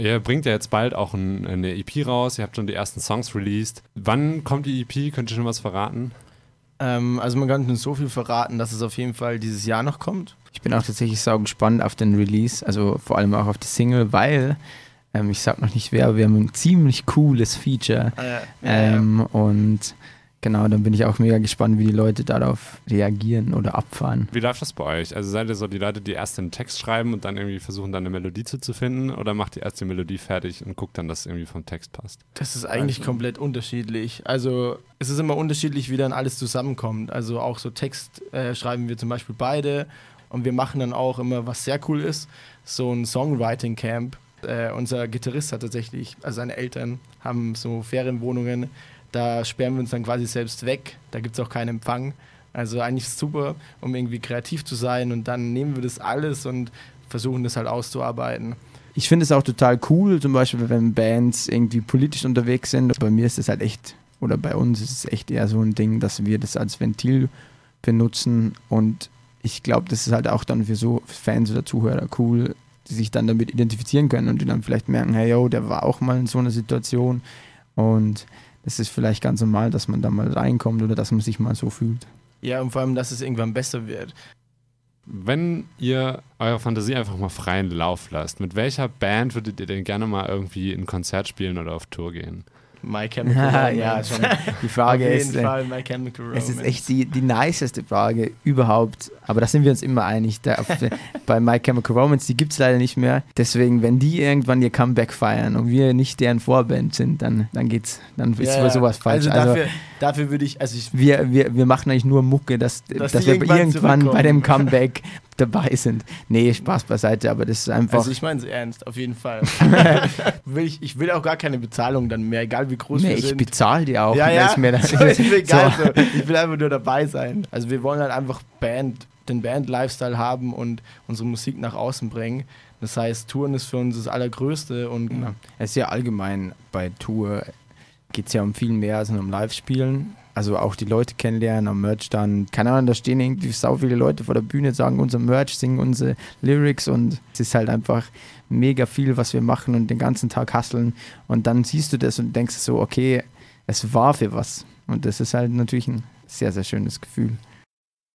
Ihr bringt ja jetzt bald auch ein, eine EP raus, ihr habt schon die ersten Songs released. Wann kommt die EP? Könnt ihr schon was verraten? Ähm, also man kann so viel verraten, dass es auf jeden Fall dieses Jahr noch kommt. Ich bin auch tatsächlich sau gespannt auf den Release, also vor allem auch auf die Single, weil ähm, ich sag noch nicht wer, aber wir haben ein ziemlich cooles Feature. Äh, Ähm, und genau, dann bin ich auch mega gespannt, wie die Leute darauf reagieren oder abfahren. Wie läuft das bei euch? Also seid ihr so die Leute, die erst den Text schreiben und dann irgendwie versuchen, dann eine Melodie zuzufinden? Oder macht ihr erst die Melodie fertig und guckt dann, dass es irgendwie vom Text passt? Das ist eigentlich Also- komplett unterschiedlich. Also es ist immer unterschiedlich, wie dann alles zusammenkommt. Also auch so Text äh, schreiben wir zum Beispiel beide und wir machen dann auch immer, was sehr cool ist, so ein Songwriting Camp. Äh, unser Gitarrist hat tatsächlich, also seine Eltern haben so Ferienwohnungen, da sperren wir uns dann quasi selbst weg. Da gibt es auch keinen Empfang. Also eigentlich super, um irgendwie kreativ zu sein und dann nehmen wir das alles und versuchen das halt auszuarbeiten. Ich finde es auch total cool, zum Beispiel, wenn Bands irgendwie politisch unterwegs sind. Bei mir ist es halt echt, oder bei uns ist es echt eher so ein Ding, dass wir das als Ventil benutzen. Und ich glaube, das ist halt auch dann für so Fans oder Zuhörer cool, die sich dann damit identifizieren können und die dann vielleicht merken, hey, yo, der war auch mal in so einer Situation. Und das ist vielleicht ganz normal, dass man da mal reinkommt oder dass man sich mal so fühlt. Ja, und vor allem, dass es irgendwann besser wird. Wenn ihr eure Fantasie einfach mal freien Lauf lasst, mit welcher Band würdet ihr denn gerne mal irgendwie ein Konzert spielen oder auf Tour gehen? My Chemical Romance. ja, schon. Die Frage Auf jeden ist, äh, Fall My Chemical Romance. Es ist echt die, die niceste Frage überhaupt. Aber da sind wir uns immer einig. Da, auf, bei My Chemical Romance, die gibt es leider nicht mehr. Deswegen, wenn die irgendwann ihr Comeback feiern und wir nicht deren Vorband sind, dann, dann geht's, dann ist Ja, sowas falsch. Also, Also, dafür, dafür würde ich, also ich, wir, wir, wir machen eigentlich nur Mucke, dass, Dass dass, wir irgendwann bei dem. Comeback dabei sind. Nee, Spaß beiseite, aber das ist einfach. also ich meine es ernst, auf jeden Fall. will ich, ich will auch gar keine Bezahlung dann mehr, egal wie groß nee, wir ich sind. bezahle die auch. ja, ja, ist mir dann, so, ist mir egal. So. So. Ich will einfach nur dabei sein. Also wir wollen halt einfach Band, den Band-Lifestyle haben und unsere Musik nach außen bringen. Das heißt, Touren ist für uns das Allergrößte und Ja. Es ist ja allgemein bei Tour geht es ja um viel mehr als nur um Live-Spielen. Also auch die Leute kennenlernen am Merch dann. Keine Ahnung, da stehen irgendwie sau viele Leute vor der Bühne, sagen unser Merch, singen unsere Lyrics und es ist halt einfach mega viel, was wir machen und den ganzen Tag hasseln. Und dann siehst du das und denkst so, okay, es war für was. Und das ist halt natürlich ein sehr, sehr schönes Gefühl.